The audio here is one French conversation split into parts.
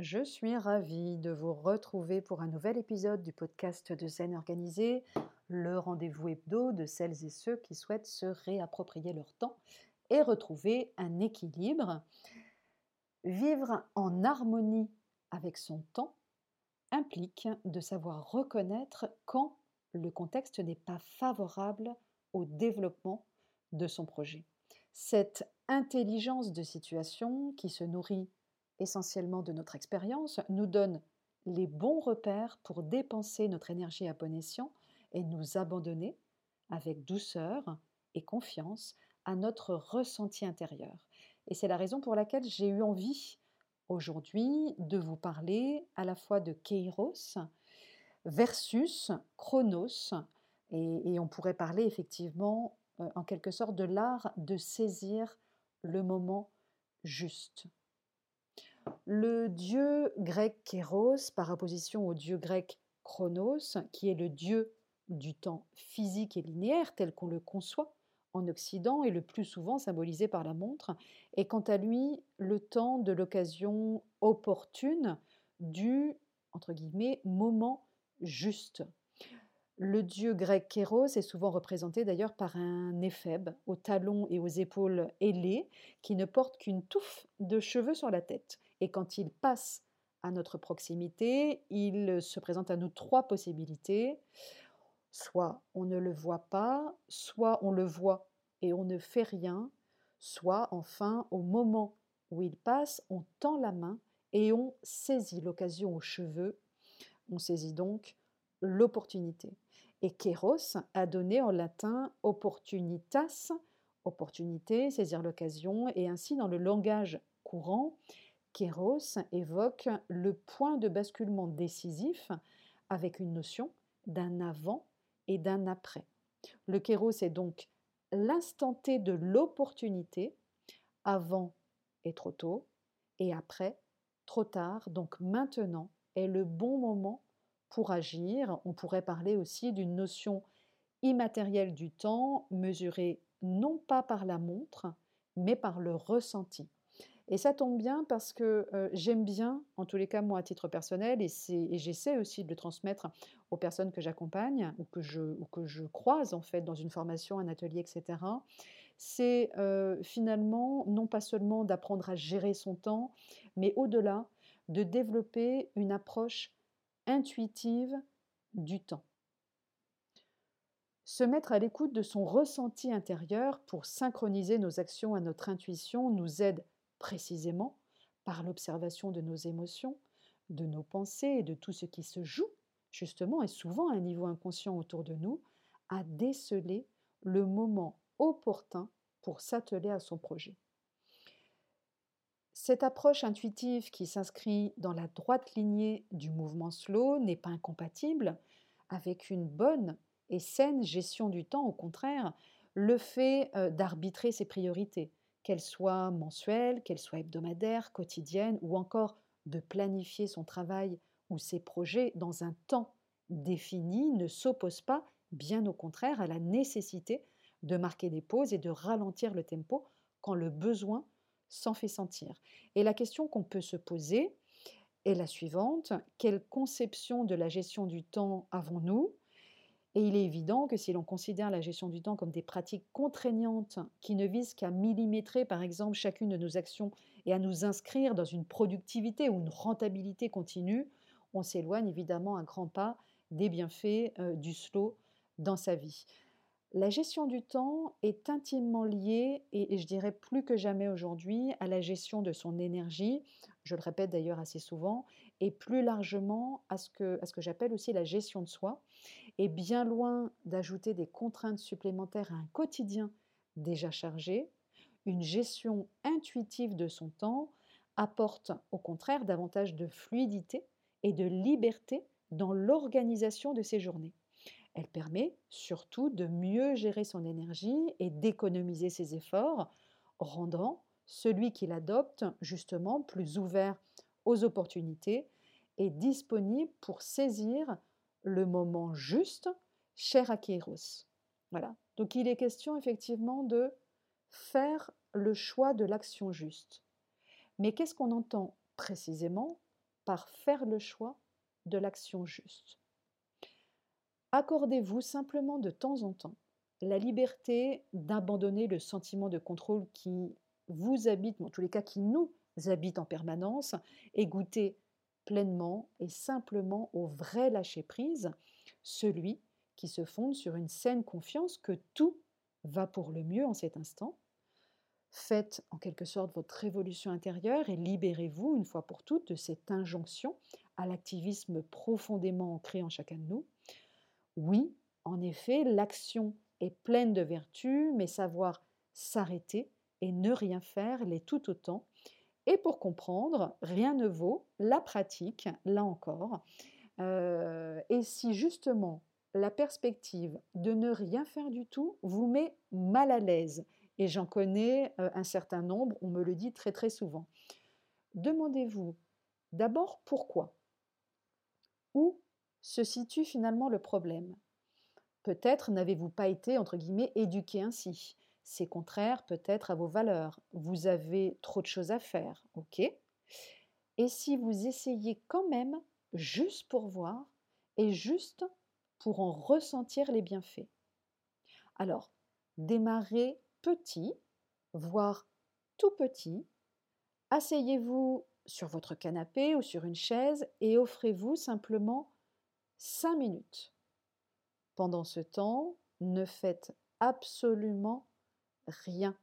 Je suis ravie de vous retrouver pour un nouvel épisode du podcast de Zen Organisé, le rendez-vous hebdo de celles et ceux qui souhaitent se réapproprier leur temps et retrouver un équilibre. Vivre en harmonie avec son temps implique de savoir reconnaître quand le contexte n'est pas favorable au développement de son projet. Cette intelligence de situation qui se nourrit essentiellement de notre expérience, nous donne les bons repères pour dépenser notre énergie à bon escient et nous abandonner avec douceur et confiance à notre ressenti intérieur. Et c'est la raison pour laquelle j'ai eu envie aujourd'hui de vous parler à la fois de Kairos versus Chronos, et, on pourrait parler effectivement euh, en quelque sorte de l'art de saisir le moment juste. Le dieu grec Kéros, par opposition au dieu grec Chronos, qui est le dieu du temps physique et linéaire tel qu'on le conçoit en Occident et le plus souvent symbolisé par la montre, est quant à lui le temps de l'occasion opportune du moment juste. Le dieu grec Kéros est souvent représenté d'ailleurs par un éphèbe aux talons et aux épaules ailés qui ne porte qu'une touffe de cheveux sur la tête. Et quand il passe à notre proximité, il se présente à nous trois possibilités. Soit on ne le voit pas, soit on le voit et on ne fait rien, soit enfin au moment où il passe, on tend la main et on saisit l'occasion aux cheveux. On saisit donc l'opportunité. Et kéros a donné en latin opportunitas, opportunité, saisir l'occasion, et ainsi dans le langage courant, kéros évoque le point de basculement décisif avec une notion d'un avant et d'un après. Le kéros est donc l'instant T de l'opportunité, avant est trop tôt, et après trop tard, donc maintenant est le bon moment pour agir. On pourrait parler aussi d'une notion immatérielle du temps, mesurée non pas par la montre, mais par le ressenti. Et ça tombe bien parce que euh, j'aime bien, en tous les cas moi à titre personnel, et, j'essaie aussi de le transmettre aux personnes que j'accompagne ou, que je, croise en fait dans une formation, un atelier, etc. C'est euh, finalement non pas seulement d'apprendre à gérer son temps, mais au-delà de développer une approche intuitive du temps. Se mettre à l'écoute de son ressenti intérieur pour synchroniser nos actions à notre intuition nous aide précisément par l'observation de nos émotions, de nos pensées et de tout ce qui se joue, justement et souvent à un niveau inconscient autour de nous, à déceler le moment opportun pour s'atteler à son projet. Cette approche intuitive qui s'inscrit dans la droite lignée du mouvement slow n'est pas incompatible avec une bonne et saine gestion du temps, au contraire, le fait euh, d'arbitrer ses priorités, qu'elles soient mensuelles, qu'elles soient hebdomadaires, quotidiennes, ou encore de planifier son travail ou ses projets dans un temps défini ne s'oppose pas, bien au contraire, à la nécessité de marquer des pauses et de ralentir le tempo quand le besoin s'en fait sentir. Et la question qu'on peut se poser est la suivante. Quelle conception de la gestion du temps avons-nous? Et il est évident que si l'on considère la gestion du temps comme des pratiques contraignantes qui ne visent qu'à millimétrer par exemple chacune de nos actions et à nous inscrire dans une productivité ou une rentabilité continue, on s'éloigne évidemment un grand pas des bienfaits euh, du slow dans sa vie. La gestion du temps est intimement liée, et, je dirais plus que jamais aujourd'hui, à la gestion de son énergie, je le répète d'ailleurs assez souvent, et plus largement à ce que, à ce que j'appelle aussi la gestion de soi. Et bien loin d'ajouter des contraintes supplémentaires à un quotidien déjà chargé, une gestion intuitive de son temps apporte au contraire davantage de fluidité et de liberté dans l'organisation de ses journées. Elle permet surtout de mieux gérer son énergie et d'économiser ses efforts, rendant celui qui l'adopte justement plus ouvert aux opportunités et disponible pour saisir le moment juste cher à Kairos. Voilà. Donc il est question effectivement de faire le choix de l'action juste. Mais qu'est-ce qu'on entend précisément par faire le choix de l'action juste? Accordez-vous simplement de temps en temps la liberté d'abandonner le sentiment de contrôle qui vous habite, en tous les cas qui nous habite en permanence, et goûter pleinement et simplement au vrai lâcher-prise, celui qui se fonde sur une saine confiance que tout va pour le mieux en cet instant. Faites en quelque sorte votre révolution intérieure et libérez-vous une fois pour toutes de cette injonction à l'activisme profondément ancré en chacun de nous. Oui, en effet, l'action est pleine de vertus, mais savoir s'arrêter et ne rien faire l'est tout autant. Et pour comprendre, rien ne vaut la pratique, là encore. Euh, et si justement la perspective de ne rien faire du tout vous met mal à l'aise, et j'en connais euh, un certain nombre, on me le dit très très souvent, demandez-vous d'abord pourquoi Où se situe finalement le problème? Peut-être n'avez-vous pas été, entre guillemets, éduqué ainsi. C'est contraire peut-être à vos valeurs. Vous avez trop de choses à faire, ok? Et si vous essayez quand même, juste pour voir, et juste pour en ressentir les bienfaits Alors, démarrez petit, voire tout petit. Asseyez-vous sur votre canapé ou sur une chaise et offrez-vous simplement 5 minutes pendant ce temps, ne faites absolument rien.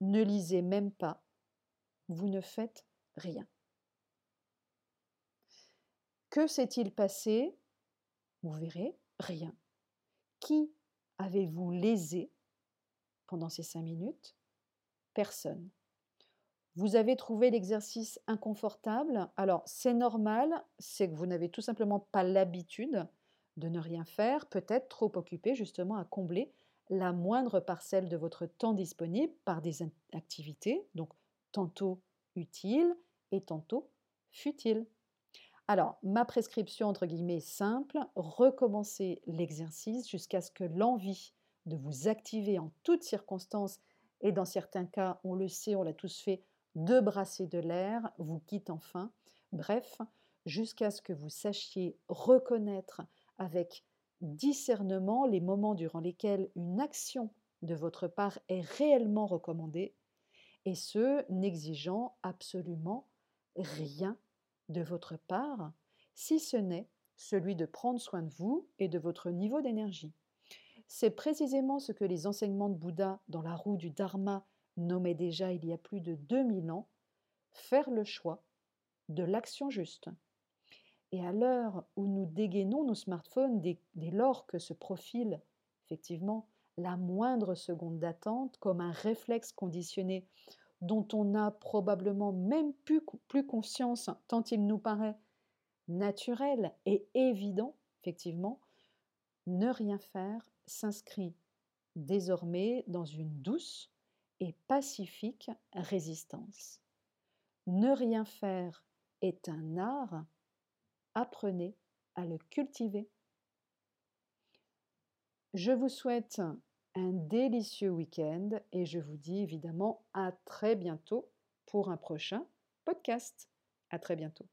Ne lisez même pas. Vous ne faites rien. Que s'est-il passé? Vous verrez, rien. Qui avez-vous lésé pendant ces cinq minutes? Personne. Vous avez trouvé l'exercice inconfortable? Alors, c'est normal, c'est que vous n'avez tout simplement pas l'habitude de ne rien faire, peut-être trop occupé justement à combler la moindre parcelle de votre temps disponible par des activités, donc tantôt utiles et tantôt futiles. Alors, ma prescription entre guillemets simple, recommencez l'exercice jusqu'à ce que l'envie de vous activer en toutes circonstances, et dans certains cas, on le sait, on l'a tous fait, de brasser de l'air, vous quitte enfin. Bref, jusqu'à ce que vous sachiez reconnaître avec discernement les moments durant lesquels une action de votre part est réellement recommandée, et ce, n'exigeant absolument rien de votre part, si ce n'est celui de prendre soin de vous et de votre niveau d'énergie. C'est précisément ce que les enseignements de Bouddha dans la roue du Dharma nommaient déjà il y a plus de 2000 ans, faire le choix de l'action juste. Et à l'heure où nous dégainons nos smartphones, dès, lors que se profile effectivement la moindre seconde d'attente comme un réflexe conditionné dont on n'a probablement même plus, plus conscience tant il nous paraît naturel et évident, effectivement, ne rien faire s'inscrit désormais dans une douce et pacifique résistance. Ne rien faire est un art apprenez à le cultiver. Je vous souhaite un délicieux week-end et je vous dis évidemment à très bientôt pour un prochain podcast. À très bientôt.